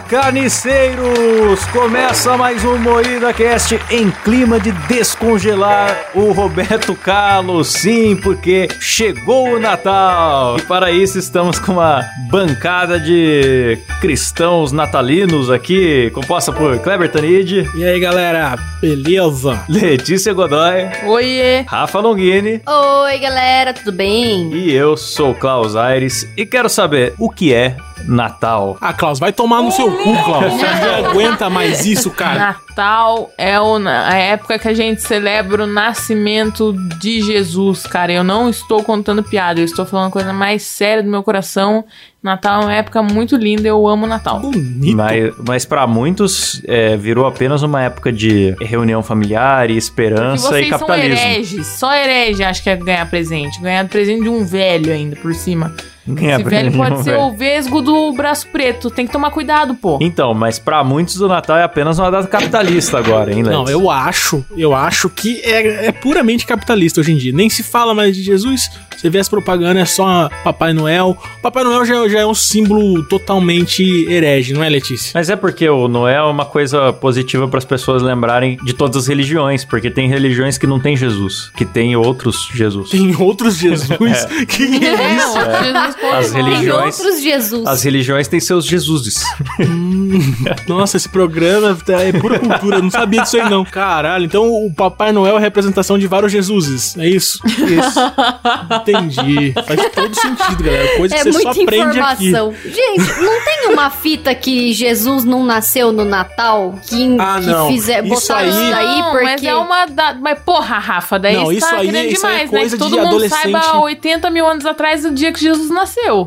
Carniceiros! Começa mais um Moída Cast em clima de descongelar o Roberto Carlos. Sim, porque chegou o Natal. E para isso estamos com uma bancada de cristãos natalinos aqui, composta por Kleber Tanid. E aí, galera? Beleza? Letícia Godoy. Oiê! Rafa Longini. Oi, galera, tudo bem? E eu sou Klaus Aires e quero saber o que é Natal. Ah, Klaus, vai tomar no seu cu, Klaus. Você não aguenta mais isso, cara. Natal é a época que a gente celebra o nascimento de Jesus, cara. Eu não estou contando piada, eu estou falando a coisa mais séria do meu coração. Natal é uma época muito linda, eu amo Natal. Bonito. Mas, mas para muitos é, virou apenas uma época de reunião familiar e esperança vocês e são capitalismo. hereges, só herege acha que é ganhar presente. Ganhar presente de um velho ainda por cima. Ganhar Esse velho pode de ser velho. o vesgo do braço preto, tem que tomar cuidado, pô. Então, mas pra muitos o Natal é apenas uma data capitalista agora, hein, Lex? Não, eu acho, eu acho que é, é puramente capitalista hoje em dia. Nem se fala mais de Jesus. Você vê as propagandas, é só Papai Noel. Papai Noel já, já é um símbolo totalmente herege, não é, Letícia? Mas é porque o Noel é uma coisa positiva para as pessoas lembrarem de todas as religiões, porque tem religiões que não tem Jesus, que tem outros Jesus. Tem outros Jesus? Que é É, isso? outro As religiões- Tem outros Jesus. As religiões têm seus Jesuses. Nossa, esse programa é pura cultura, eu não sabia disso aí não. Caralho, então o Papai Noel é a representação de vários Jesuses, é isso? Isso. Entendi. Faz todo sentido, galera. Coisa que É você só muita aprende aqui. informação. Gente, não tem uma fita que Jesus não nasceu no Natal? Que, Ah, que não. fizer, Isso botaram aí- isso daí Não, porque... mas é uma da... Mas porra, Rafa, daí Não, isso tá aí- querendo isso aí é demais, né? coisa Que todo de mundo adolescente. saiba 80 mil anos atrás o dia que Jesus nasceu.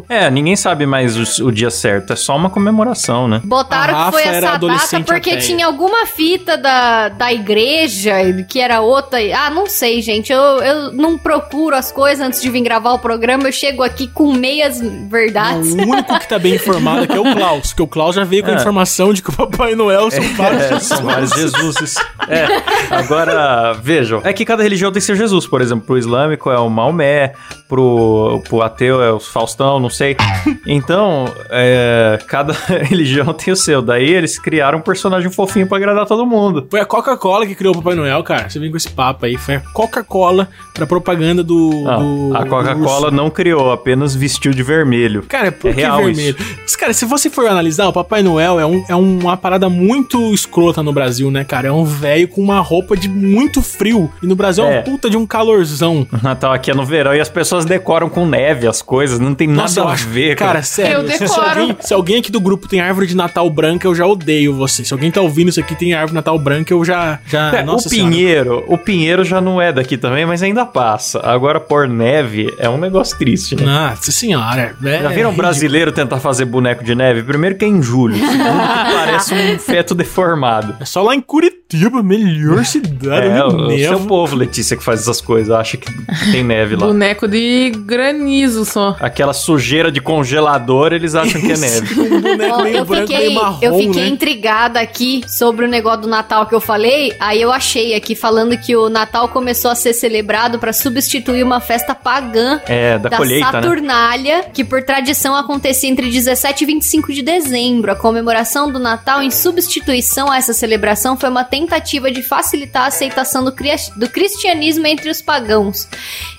É, ninguém sabe mais o, o dia certo, é só uma comemoração, né? Botaram que foi essa data porque ateia. tinha alguma fita da, da igreja que era outra. Ah, não sei, gente. Eu, eu não procuro as coisas antes de vir gravar o programa. Eu chego aqui com meias verdades. Não, o único que tá bem informado aqui é o Klaus, que o Klaus já veio com a É. informação de que o Papai Noel são vários É, Jesus. são vários Jesuses. É, agora, vejam, é que cada religião tem seu Jesus, por exemplo, pro islâmico é o Maomé, pro, pro ateu é o Faustão, não sei. Então, é, cada religião tem o seu. Daí eles criaram um personagem fofinho pra agradar todo mundo. Foi a Coca-Cola que criou o Papai Noel, cara. Você vem com esse papo aí. Foi a Coca-Cola pra propaganda do. Não, do a Coca-Cola não criou, apenas vestiu de vermelho. Cara, por É que real vermelho? Mas, Cara, se você for analisar, o Papai Noel é, um, é uma parada muito escrota no Brasil, né, cara? É um velho com uma roupa de muito frio. E no Brasil é, É. uma puta de um calorzão. O Natal aqui é no verão e as pessoas decoram com neve as coisas, não tem Nossa, nada eu a acho- ver. Cara, sério. Eu se- Se, decoro. alguém, se alguém aqui do grupo tem árvore de Natal branca, eu já odeio você. Se alguém tá ouvindo isso aqui tem árvore de Natal branca, eu já. já É, o nossa senhora. Pinheiro, o Pinheiro já não é daqui também, mas ainda passa. Agora por neve é um negócio triste, né? Nossa senhora. É, Já viram um é brasileiro tentar fazer boneco de neve? Primeiro que é em julho, segundo que parece um feto deformado. É só lá em Curitiba, melhor cidade. É, o, o seu povo, Letícia, que faz essas coisas, acha que tem neve lá. Boneco de granizo só. Aquela sujeira de congelador, eles acham que é neve. um boneco meio eu branco, fiquei, meio marrom, eu fiquei né? intrigada aqui sobre o negócio do Natal que eu falei. Aí eu achei aqui falando que o Natal começou a ser celebrado pra substituir uma festa pagã É, da, da colheita, né? Saturnália, que por tradição acontecia entre 17 e 25 de dezembro. A comemoração do Natal, em substituição a essa celebração, foi uma tentativa de facilitar a aceitação do, cria- do cristianismo entre os pagãos.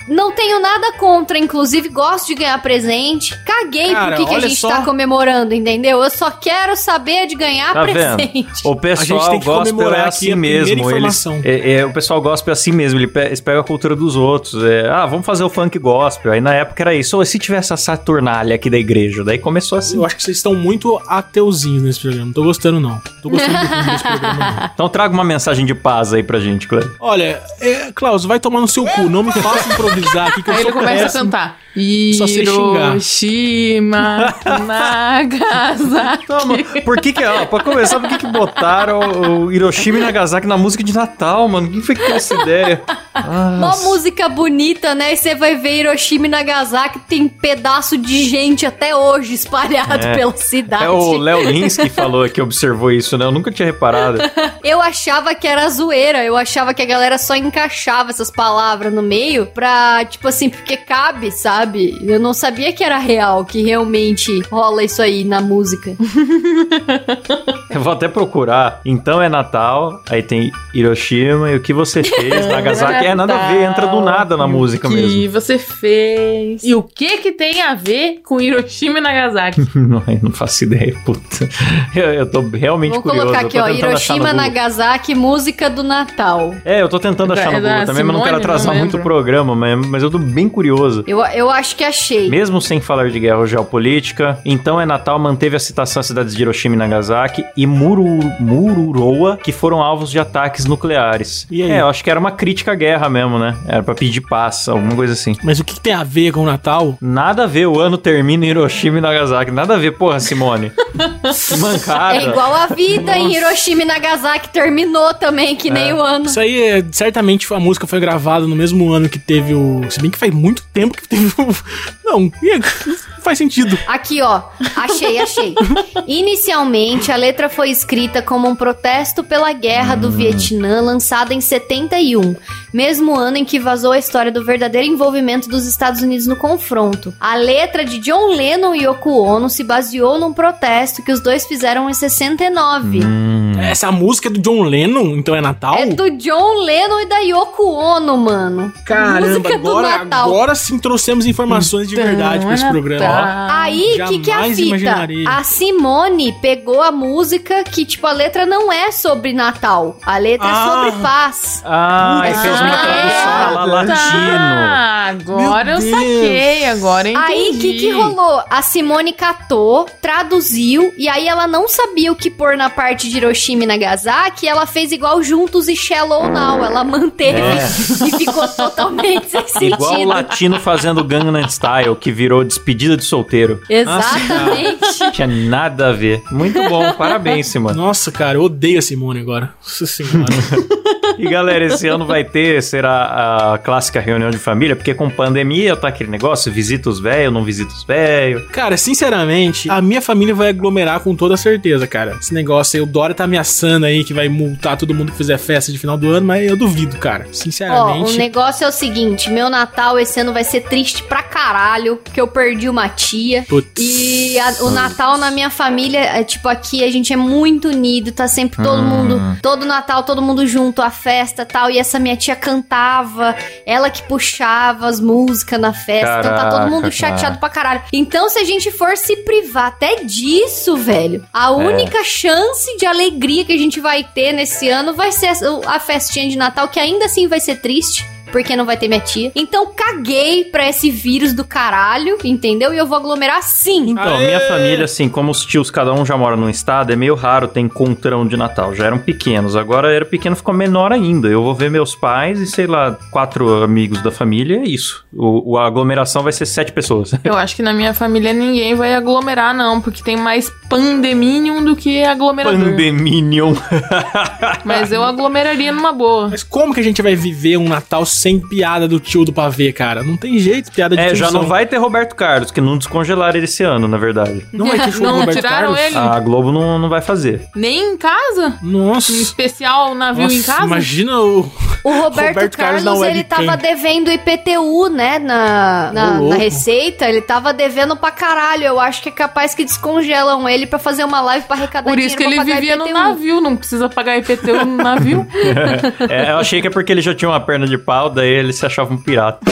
Não tenho nada contra, inclusive gosto de ganhar presente. Caguei Cara, por que, que a gente só. tá comemorando, entendeu? Eu só quero saber de ganhar Tá vendo? presente. O A gente pessoal tem que gospel é assim a mesmo. Eles, é, é, o pessoal gospel é assim mesmo. Eles pegam a cultura dos outros. É, ah, vamos fazer o funk gospel. Aí na época era isso. Ou se tivesse a Saturnália aqui da igreja. Daí começou assim. Eu acho que vocês estão muito ateuzinhos nesse programa. Não tô gostando, não. Tô gostando do desse programa, não. Então traga uma mensagem de paz aí pra gente, Cleber. Olha, é, Klaus, vai tomar no seu cu. Não me faça improvisar aqui que eu Aí sou ele começa a péssimo. cantar. Só sei xingar. Hiroshima, Nagasaki. Toma, por que que, ó, pra começar, por que que botaram o Hiroshima e Nagasaki na música de Natal, mano? Quem foi que teve essa ideia? Mó música bonita, né? E você vai ver Hiroshima e Nagasaki, tem pedaço de gente até hoje espalhado É. pela cidade. É o Léo Lins que falou que observou isso, né? Eu nunca tinha reparado. Eu achava que era zoeira, eu achava que a galera só encaixava essas palavras no meio pra, tipo assim, porque cabe, sabe? Eu não sabia que era real, que realmente rola isso aí na música. Eu vou até procurar. Então é Natal, aí tem Hiroshima e o que você fez, Nagasaki. É nada a ver, entra do nada na E o música que mesmo. você fez? E o que que tem a ver com Hiroshima e Nagasaki? Não, eu não faço ideia, puta. Eu, eu tô realmente Vou curioso. colocar eu aqui, ó, achar no Hiroshima. Nagasaki, música do Natal. É, eu tô tentando achar no É da Google também, mas não quero Simone, atrasar não muito o programa, mas, mas eu tô bem curioso. Eu, eu acho que achei. Mesmo sem falar de guerra ou geopolítica, então é Natal manteve a citação às cidades de Hiroshima e Nagasaki e Muru, Mururoa, que foram alvos de ataques nucleares. E aí? É, eu acho que era uma crítica à guerra mesmo, né? Era pra pedir paz, alguma coisa assim. Mas o que, tem a ver com o Natal? Nada a ver, o ano termina em Hiroshima e Nagasaki. Nada a ver, porra, Simone. Que mancada. É igual a vida em Hiroshima e Nagasaki terminou também, que nem o ano. Isso aí, é, certamente a música foi gravada no mesmo ano que teve o. Se bem que faz muito tempo que teve o. Não, não faz sentido. Aqui, ó. Achei, achei. Inicialmente, a letra foi escrita como um protesto pela guerra do Vietnã, lançada em 71, mesmo ano em que vazou a história do verdadeiro envolvimento dos Estados Unidos no confronto. A letra de John Lennon e Yoko Ono se baseou num protesto que os dois fizeram em 69. Hum. Essa música é do John Lennon, então é Natal? É do John Lennon e da Yoko Ono, mano. Caramba, Música do agora, Natal. agora sim trouxemos informações de verdade pra esse Então, é programa. Aí, o que, que é a fita? A Simone pegou a música que, tipo, a letra não é sobre Natal. A letra Ah. é sobre paz. Ah, e fez uma Ah, tradução lá latino. Tá, agora Meu eu Deus. saquei, agora eu Aí, o entendi. que, que rolou? A Simone catou, traduziu, e aí ela não sabia o que pôr na parte de Hiroshima e Nagasaki, ela fez igual Juntos e Shallow Now. Ela manteve É. e ficou totalmente sem Igual o sentido. latino fazendo Gangnam Style, que virou despedida de solteiro. Exatamente. Tinha nada a ver. Muito bom, parabéns, Simone. Nossa, cara, eu odeio a Simone agora. Nossa senhora. E galera, esse ano vai ter, será a clássica reunião de família, porque com pandemia tá aquele negócio, visita os velhos, não visita os velhos. cara, sinceramente, a minha família vai aglomerar com toda certeza, cara. Esse negócio aí, o Dória tá ameaçando aí que vai multar todo mundo que fizer festa de final do ano, mas eu duvido, cara. Ó, Sinceramente. o negócio é o seguinte: meu Natal esse ano vai ser triste pra caralho, porque eu perdi uma tia. Putz. E a- o Natal na minha família, é tipo, aqui a gente é muito unido, tá sempre todo mundo, todo Natal, todo mundo junto, a festa e tal. E essa minha tia cantava, ela que puxava as músicas na festa, então tá todo Caraca, mundo chateado cara. pra caralho. Então, se a gente for se privar até disso, velho, a única chance de alegria que a gente vai ter nesse ano vai ser a festinha de Natal, que ainda assim vai ser triste. Porque não vai ter minha tia. Então caguei pra esse vírus do caralho, entendeu? E eu vou aglomerar sim. Então, Aê! minha família, assim, como os tios, cada um já mora num estado, é meio raro ter encontrão de Natal. Já eram pequenos, agora era pequeno, ficou menor ainda. Eu vou ver meus pais e, sei lá, quatro amigos da família, é isso. O, o- a aglomeração vai ser sete pessoas. Eu acho que na minha família ninguém vai aglomerar, não, porque tem mais pandeminium do que aglomerador. Pandeminion. Mas eu aglomeraria numa boa. Mas como que a gente vai viver um Natal sem piada do tio do pavê, cara? Não tem jeito, piada de É, já não vai ter Roberto Carlos, que não descongelaram ele esse ano, na verdade. Não vai ter show do Não Roberto tiraram Carlos? ele? A Globo não, não vai fazer. Nem em casa? Nossa. Em especial navio Nossa, em casa? Imagina o. O Roberto, Roberto Carlos Carlos, ele tava devendo IPTU, né, na, na, na receita. Ele tava devendo pra caralho. Eu acho que é capaz que descongelam ele pra fazer uma live pra arrecadar Por isso que ele vivia no IPTU. navio, não precisa pagar IPTU no navio. É, eu achei que é porque ele já tinha uma perna de pau, daí ele se achava um pirata.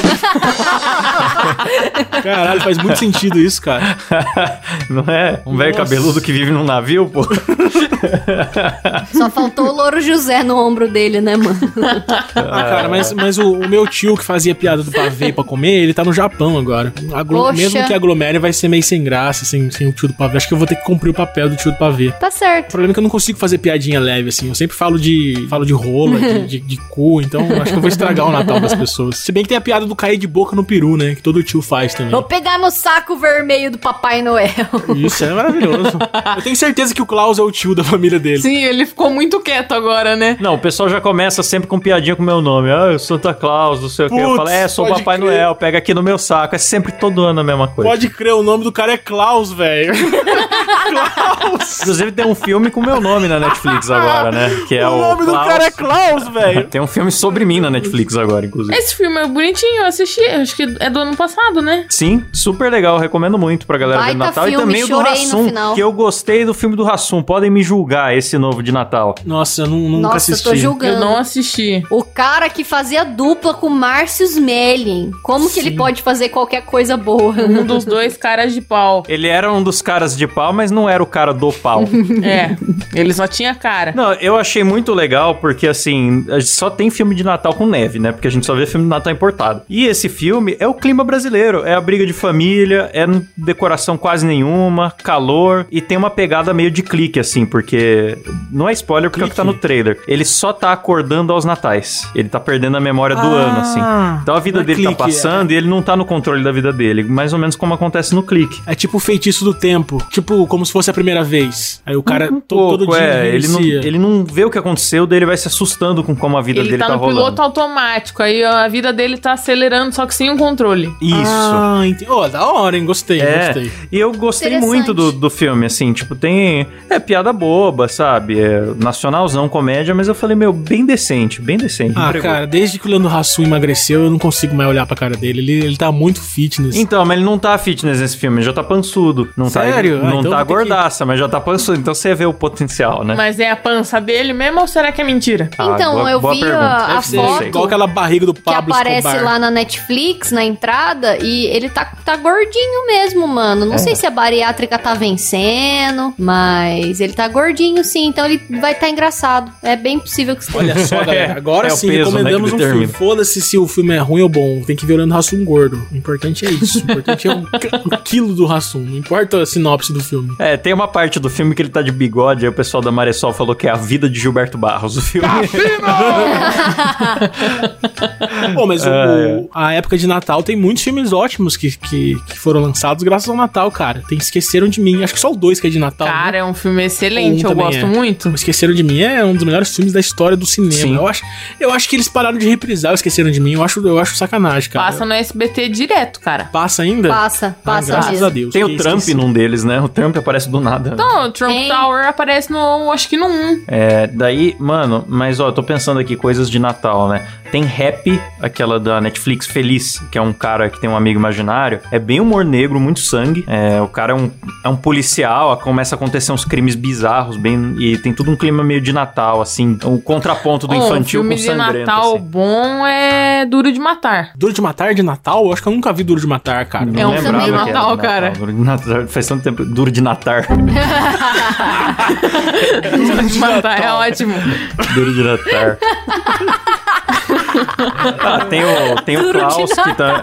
Caralho, faz muito sentido isso, cara. não é? Um velho cabeludo que vive num navio, pô. Só faltou o Louro José no ombro dele, né, mano? Ah, cara, mas, mas o, o meu tio que fazia piada do pavê pra comer, ele tá no Japão agora. Aglo- Poxa. Mesmo que aglomere, vai ser meio sem graça, sem, sem o tio do pavê. Acho que eu vou ter que cumprir o papel do tio do pavê. Tá O certo. problema é que eu não consigo fazer piadinha leve, assim. Eu sempre falo de falo de rola, de, de, de cu, então acho que eu vou estragar o Natal Natal das pessoas. Se bem que tem a piada do cair de boca no peru, né? Que todo tio faz também. Vou pegar no saco vermelho do Papai Noel. Isso é maravilhoso. Eu tenho certeza que o Klaus é o tio da família dele. Sim, ele ficou muito quieto agora, né? Não, o pessoal já começa sempre com piadinha com o meu nome. Ah, eu sou Santa Claus, não sei o que. Eu falo, é, sou o Papai crer. Noel, pega aqui no meu saco. É sempre todo ano a mesma coisa. Pode crer, o nome do cara é Klaus, velho. Klaus! Inclusive tem um filme com meu nome na Netflix agora, né? Que é o, o nome do Klaus. cara é Klaus, velho. Tem um filme sobre mim na Netflix agora, inclusive. Esse filme é bonitinho, eu assisti, acho que é do ano passado, né? Sim, super legal, recomendo muito pra galera ver no Baita Natal. filme, e também o do Rassum, que eu gostei do filme do Rassum. Podem me julgar, esse novo de Natal. Nossa, eu nu- nunca Nossa, assisti. eu tô julgando. Eu não assisti. O cara que fazia dupla com Márcio Smelling. Como que ele pode fazer qualquer coisa boa? Um dos dois caras de pau. Ele era um dos caras de pau, mas não era o cara do pau. É, ele só tinha cara. Não, eu achei muito legal porque, assim, só tem filme de Natal com neve, né? Porque a gente só vê filme de Natal importado. E esse filme é o clima brasileiro. É a briga de família, é decoração quase nenhuma, calor e tem uma pegada meio de clique, assim, porque não é spoiler porque é o que tá no trailer. Ele só tá acordando aos natais. Ele tá perdendo a memória do Ah, ano, assim. Então a vida é dele clique, tá passando e ele não tá no controle da vida dele. Mais ou menos como acontece no clique. É tipo o feitiço do tempo. Tipo, como se fosse a primeira vez. Aí o cara Um to- todo pouco, dia é. Ele não, ele não vê o que aconteceu, daí ele vai se assustando com como a vida Ele dele tá tá, no rolando. piloto automático, aí a vida dele tá acelerando, só que sem o controle. Isso. Ah, entendi. Ô, da hora, hein? Gostei, É, gostei. e eu gostei muito do, do filme, assim, tipo, tem. É piada boba, sabe? É nacionalzão, comédia, mas eu falei, meu, bem decente, bem decente. Ah, cara, desde que o Leandro Hassum emagreceu, eu não consigo mais olhar pra cara dele. Ele, ele tá muito fitness. Então, mas ele não tá fitness nesse filme, ele já tá pançudo. Não Sério? Tá, Ah, não então tá ter que- gordaça, mas já tá pançudo. Então você vê o potencial, né? Mas é a pança dele mesmo ou será que é mentira? Ah, Então, boa- eu boa vi pergunta. a, a foto. Igual aquela barriga do que Pablo aparece Escobar. lá na Netflix, na entrada, e ele tá, tá gordinho mesmo, mano. Não É. sei se a bariátrica tá vencendo, mas ele tá gordinho sim, então ele vai estar tá engraçado. É bem possível que. Olha só, galera. Agora É o sim, peso, né, recomendamos que um filme. Foda-se se o filme é ruim ou bom. Tem que ver o Leandro Hassum gordo. O importante é isso. O importante é o, o quilo do Hassum. Não importa a sinopse do filme. É, tem uma parte do filme que ele tá de bigode, aí o pessoal da Maressol falou que é a vida de Gilberto Barros, o filme. Pô, mas o- É. a época de Natal tem muitos filmes ótimos que, que, que foram lançados graças ao Natal, cara. Tem Esqueceram de Mim. Acho que só o dois que é de Natal. Cara, né? é um filme excelente, Um eu gosto é. muito. O Esqueceram de Mim é um dos melhores filmes da história do cinema. Sim. Eu acho, eu acho que eles pararam de reprisar o Esqueceram de Mim. Eu acho, eu acho sacanagem, cara. Passa no SBT direto, cara. Passa ainda? Passa, Ah, passa graças mesmo. a Deus. Tem o Trump esqueci. num deles, né? O Trump aparece do nada. Então, o Trump Tem. Tower aparece no, acho que no 1. É, daí, mano, mas ó, eu tô pensando aqui coisas de Natal, né? Tem Happy, aquela da Netflix Feliz, que é um cara que tem um amigo imaginário. É bem humor negro, muito sangue. É, o cara é um, é um policial, começa a acontecer uns crimes bizarros, bem. E tem tudo um clima meio de Natal, assim. O contraponto do um infantil filme com de sangrento. Natal assim. bom é Duro de Matar. Duro de Matar de Natal? Eu acho que eu nunca vi Duro de Matar, cara. Não É um lembrava filme de era Natal, cara. Duro de Natal. Faz tanto tempo. Duro de Natar. Duro de Matar é ótimo. Duro de Natar. ah, tem o, tem o Klaus que tá.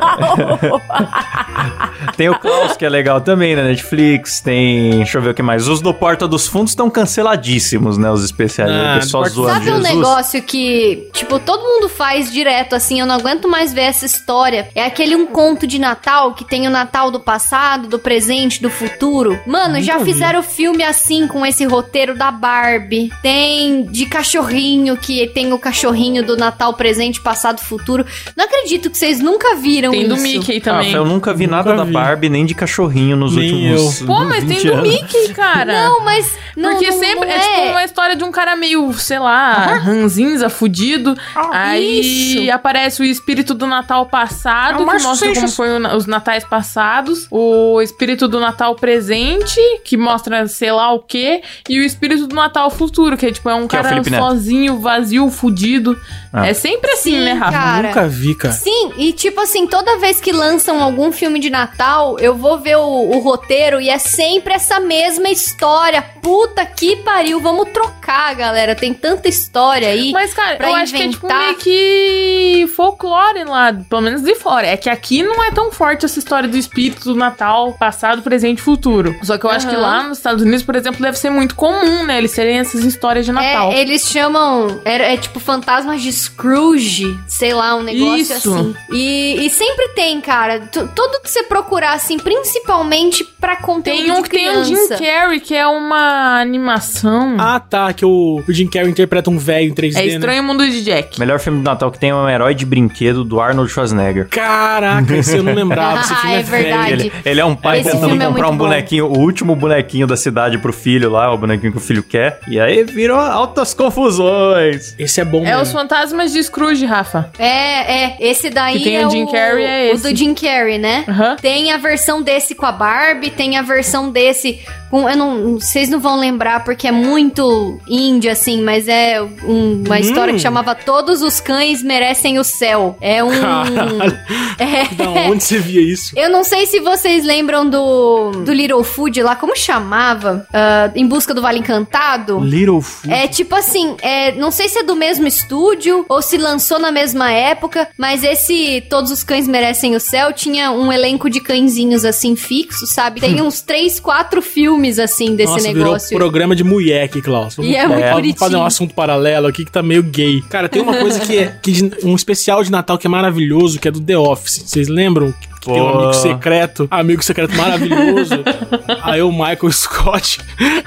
tem o Klaus que é legal também na Netflix. Tem. Deixa eu ver o que mais. Os do Porta dos Fundos estão canceladíssimos, né? Os especiais. Ah, o pessoal do Porta- zoando Sabe um Jesus. negócio que, tipo, todo mundo faz direto, assim, eu não aguento mais ver essa história. É aquele um conto de Natal que tem o Natal do passado, do presente, do futuro. Mano, já vi. fizeram filme assim com esse roteiro da Barbie. Tem de cachorrinho, que tem o cachorrinho do Natal presente, passado, futuro. Não acredito que vocês nunca viram Tem do isso. Mickey Ah, também. eu nunca vi Nunca nada da vi. Barbie nem de cachorrinho nos Nem últimos. Pô, mas tem 20 do anos. Mickey, cara. Não, mas. Não, Porque não- sempre não é. tipo uma história de um cara meio, sei lá, ranzinza, fudido. aí isso. aparece o espírito do Natal passado, É o que mostra como Seixas. foi o na- os natais passados. O espírito do Natal presente, que mostra sei lá o quê. E o espírito do Natal futuro, que é tipo, é um Que é cara Neto. sozinho, vazio, fudido. Ah. É sempre assim, Sim, né, Rafa? cara. Nunca vi, cara. Sim, e tipo assim, toda vez que lançam algum filme de Natal, eu vou ver o, o roteiro e é sempre essa mesma história. Puta que pariu, vamos trocar, galera. Tem tanta história aí. Mas, cara, pra eu acho que é tipo inventar. meio que folclore lá, pelo menos de fora. É que aqui não é tão forte essa história do espírito do Natal, passado, presente e futuro. Só que eu acho que lá nos Estados Unidos, por exemplo, deve ser muito comum, né? Eles terem essas histórias de Natal. É, eles chamam. É, é tipo fantasmas de Scrooge, sei lá, um negócio Isso. assim. E, e sempre tem, cara. Tu- Tudo que você procurar, assim, principalmente pra conteúdo Tem um de que tem o Jim criança. Carrey, que é uma animação. Ah, tá, que o, o Jim Carrey interpreta um velho em 3D, é né? Estranho Mundo de Jack. Melhor filme do Natal que tem é um herói de brinquedo do Arnold Schwarzenegger. Caraca, esse eu não lembrava. Esse Ah, filme é é, velho. verdade. Ele, ele é um pai Esse tentando é comprar muito um bom. bonequinho, o último bonequinho da cidade pro filho lá, o bonequinho que o filho quer. E aí virou altas confusões. Esse é bom É os mesmo. Fantasmas de Scrooge, Rafa. É, é. Esse daí Que tem é o Jim Carrey, é O esse. do Jim Carrey, né? Aham. Tem a versão desse com a Barbie, tem a versão desse com. Eu não. Vocês não vão lembrar porque é muito indie, assim, mas é um- uma história que chamava Todos os Cães Merecem o Céu. É um. Caralho. É. Da onde você via isso? Eu não sei se vocês lembram do, do Little Food lá, como chamava? Ah, em Busca do Vale Encantado? Little Food. É tipo assim, é, não sei se é do mesmo estúdio ou se lançou na mesma época, mas esse Todos os Cães Merecem o Céu tinha um elenco de cãezinhos assim fixos, sabe? Tem uns três, quatro filmes assim desse Nossa, virou negócio. programa de mulher, Klaus. Vamos, E é muito vamos bonitinho. fazer um assunto paralelo aqui que tá meio gay. Cara, tem uma coisa que é que um especial de Natal que é maravilhoso, que é do The Office. Vocês lembram? Que tem um Pô. amigo secreto, amigo secreto maravilhoso. Aí o Michael Scott,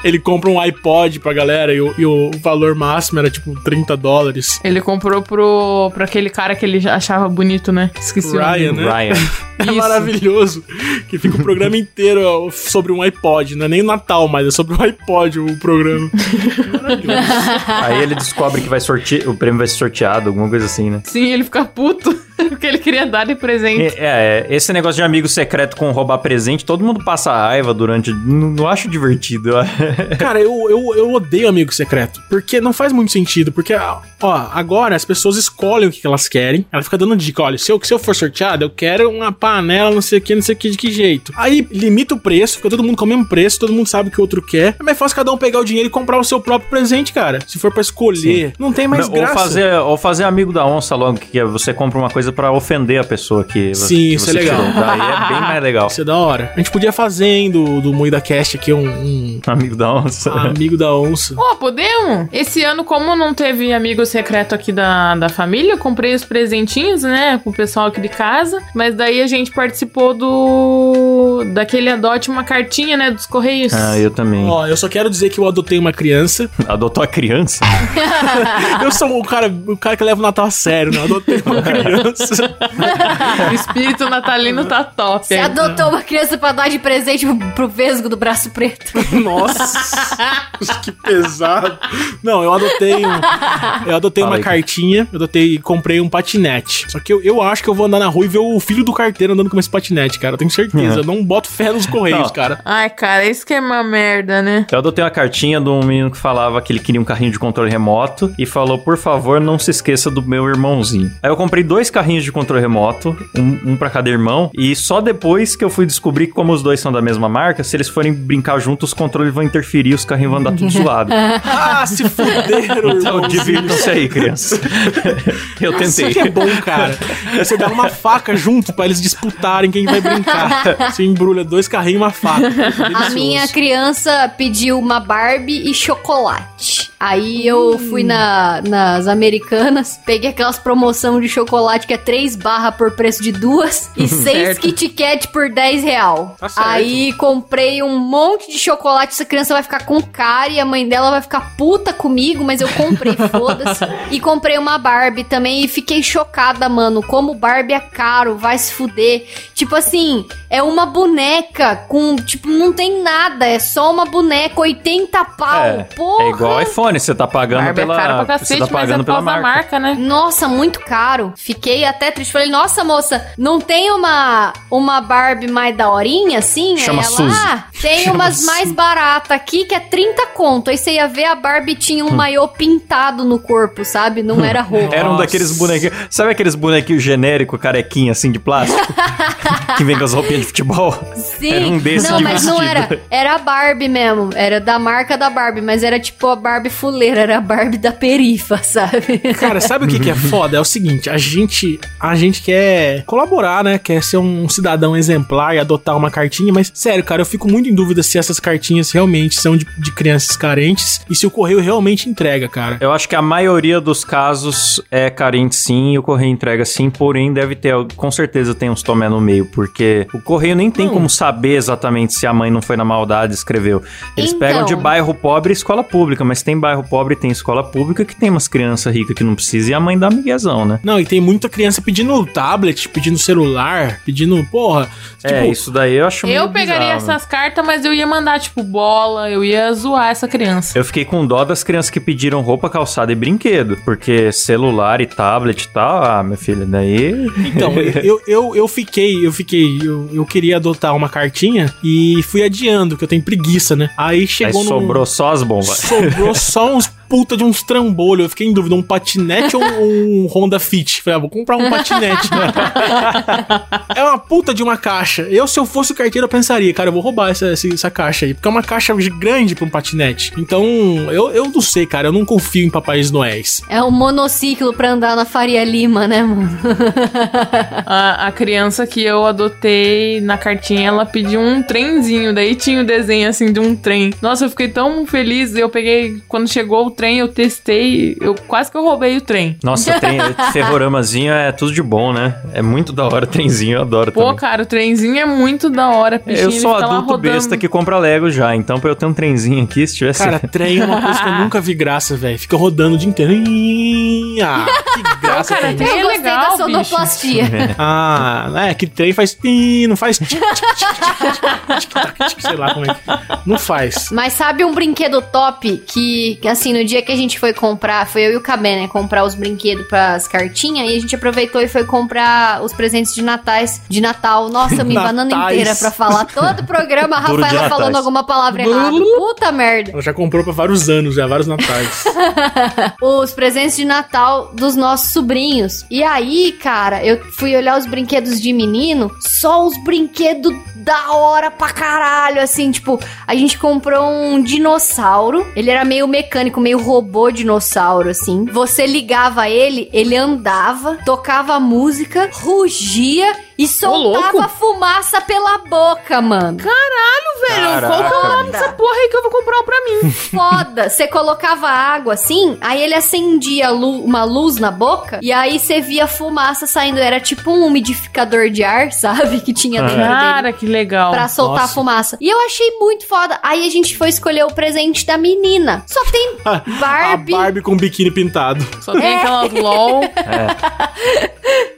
ele compra um iPod pra galera e o, e o valor máximo era tipo 30 dólares. Ele comprou pro, pro aquele cara que ele achava bonito, né? Esqueci o nome. Ryan, né? Ryan. É Isso. maravilhoso. Que fica o programa inteiro sobre um iPod. Não é nem o Natal, mas é sobre o iPod o programa. Maravilhoso. Aí ele descobre que vai sortear, o prêmio vai ser sorteado, alguma coisa assim, né? Sim, ele fica puto porque ele queria dar de presente. É, é, esse negócio de amigo secreto com roubar presente, todo mundo passa raiva durante. Não, não acho divertido. Cara, eu, eu, eu odeio amigo secreto. Porque não faz muito sentido. Porque, ó, agora as pessoas escolhem o que elas querem. Ela fica dando dica: olha, se eu, se eu for sorteado, eu quero uma panela, não sei o que, não sei o que, de que jeito. Aí limita o preço, fica todo mundo com o mesmo preço, todo mundo sabe o que o outro quer. É mais fácil cada um pegar o dinheiro e comprar o seu próprio presente, cara. Se for pra escolher, não tem mais ou, graça. fazer, ou fazer amigo da onça logo, que é você compra uma coisa pra ofender a pessoa que Sim, que isso é legal. tirou. Daí é bem mais legal. Isso é da hora. A gente podia fazer, hein, do, do Moída Cast aqui, um, um Amigo da onça. amigo da onça. Ó, podemos? Esse ano, como não teve amigo secreto aqui da, da família, eu comprei os presentinhos, né, com o pessoal aqui de casa. Mas daí a gente participou do. daquele adote uma cartinha, né, dos Correios. Ah, eu também. Ó, eu só quero dizer que eu adotei uma criança. Adotou a criança? Eu sou o cara, o cara que leva o Natal a sério, né? Eu adotei uma criança. O espírito natalino tá top. Você adotou uma criança pra dar de presente pro, vesgo do braço preto. Nossa, que pesado. Não, eu adotei um, eu adotei Fala uma aí. cartinha, eu adotei e comprei um patinete. Só que eu, eu acho que eu vou andar na rua e ver o filho do carteiro andando com esse patinete, cara. Eu tenho certeza. Eu não boto fé nos correios, Não. cara. Ai, cara, isso que é uma merda, né? Eu adotei uma cartinha de um menino que falava que ele queria um carrinho de controle remoto e falou, por favor, não se esqueça do meu irmãozinho. Aí eu comprei dois carrinhos de controle remoto, um, um para cada irmão, e só depois que eu fui descobrir que como os dois são da mesma marca, se eles forem brincar juntos, os controles vão interferir, os carrinhos vão andar tudo zoado. Ah, se fuderam, Então divirtam-se aí, criança. eu Isso tentei. que é bom, cara. É você dá uma faca junto pra eles disputarem quem vai brincar. Você embrulha dois carrinhos e uma faca. A minha criança pediu uma Barbie e chocolate. Aí eu fui na, nas americanas, peguei aquelas promoção de chocolate que é 3 barra por preço de duas e 6 Certo. Kit Kat por 10 real. Tá. Aí comprei um monte de chocolate, essa criança vai ficar com cara e a mãe dela vai ficar puta comigo, mas eu comprei, foda-se. E comprei uma Barbie também e fiquei chocada, mano, como Barbie é caro, vai se fuder. Tipo assim, é uma boneca com, tipo, não tem nada, é só uma boneca, 80 pau, É, porra. é igual iPhone, você tá pagando Barbie pela é cara pra você cacete, tá mas é pagando pela marca. marca, né? Nossa, muito caro. Fiquei até triste. Falei, nossa, moça, não tem uma, uma Barbie mais daorinha, assim? Chama Aí ela, Suzy. ah, tem Chama umas Suzy. mais baratas aqui que é 30 conto. Aí você ia ver, a Barbie tinha um maiô pintado no corpo, sabe? Não era roupa. Era um daqueles bonequinhos. Sabe aqueles bonequinhos genéricos, carequinha assim de plástico? que vem com as roupinhas de futebol. Sim. Era um desse não, de mas não era. Era a Barbie mesmo. Era da marca da Barbie, mas era tipo a Barbie fuleira, era a Barbie da perifa, sabe? Cara, sabe o que, que é foda? É o seguinte, a gente, a gente quer colaborar, né? Quer ser um cidadão exemplar e adotar uma cartinha, mas sério, cara, eu fico muito em dúvida se essas cartinhas realmente são de, de crianças carentes e se o correio realmente entrega, cara. Eu acho que a maioria dos casos é carente sim, e o correio entrega sim, porém deve ter, com certeza tem uns tomé no meio, porque o correio nem tem Não. como saber exatamente se a mãe não foi na maldade e escreveu. Eles Então. pegam de bairro pobre e escola pública, mas tem bairro pobre e tem escola pública que tem umas crianças ricas que não precisam e a mãe dá miguezão, né? Não, e tem muita criança pedindo tablet, pedindo celular, pedindo, porra. é, tipo, isso daí eu acho Eu pegaria bizarro, essas cartas, mas eu ia mandar, tipo, bola, eu ia zoar essa criança. Eu fiquei com dó das crianças que pediram roupa, calçada e brinquedo. Porque celular e tablet e tal, ah, meu filho, daí. Então, eu, eu, eu fiquei, eu fiquei, eu, eu queria adotar uma cartinha e fui adiando, que eu tenho preguiça, né? Aí Aí chegou no. sobrou só as bombas. Sobrou só uns puta de uns trambolhos. Eu fiquei em dúvida, um patinete ou um Honda Fit? Falei, ah, vou comprar um patinete. é uma puta de uma caixa. Eu, se eu fosse o carteiro, eu pensaria, cara, eu vou roubar essa, essa, essa caixa aí. Porque é uma caixa grande pra um patinete. Então, eu, eu não sei, cara. Eu não confio em Papais Noéis. É um monociclo pra andar na Faria Lima, né, mano? A, a criança que eu adotei na cartinha, ela pediu um trenzinho, daí tinha o desenho assim de um trem. Nossa, eu fiquei tão feliz. Eu peguei, quando chegou o trem, eu testei, eu quase que eu roubei o trem. Nossa, tem ferroramazinho é tudo de bom, né? É muito da hora trenzinho, eu adoro Pô, também. cara, o trenzinho é muito da hora. bichinho, Eu sou adulto besta que compra Lego já, então pra eu ter um trenzinho aqui, se tivesse. Cara, trem é uma coisa que eu nunca vi graça, velho. Fica rodando o dia inteiro. Ah, que graça Cara, trem eu é gostei legal, da bicho. sonoplastia. Ah, é que trem faz não faz sei lá como é que. Não faz. Mas sabe um brinquedo top que, que, assim, no dia que a gente foi comprar, foi eu e o Cabé, né? Comprar os brinquedos pras cartinhas e a gente aproveitou e foi comprar os presentes de natais, de Natal. Nossa, me banana inteira pra falar todo o programa, a Rafaela falando alguma palavra errada. Puta merda. Ela já comprou pra vários anos, já, vários natais. os presentes de Natal dos nossos sobrinhos. E aí, cara, eu fui olhar os brinquedos de menino, só os brinquedos da hora pra caralho, assim, tipo, a gente comprou um dinossauro, ele era meio mecânico, meio robô dinossauro, assim. Você ligava ele, ele andava, tocava música, rugia e soltava fumaça pela boca, mano. Velho, qual que é o nome dessa porra aí que eu vou comprar pra mim? foda. Você colocava água assim, aí ele acendia lu- uma luz na boca e aí você via fumaça saindo. Era tipo um umidificador de ar, sabe? Que tinha dentro dele. Cara, que legal. Pra soltar Nossa. fumaça. E eu achei muito foda. Aí a gente foi escolher o presente da menina. Só tem Barbie. A Barbie com biquíni pintado. Só tem aquelas LOL.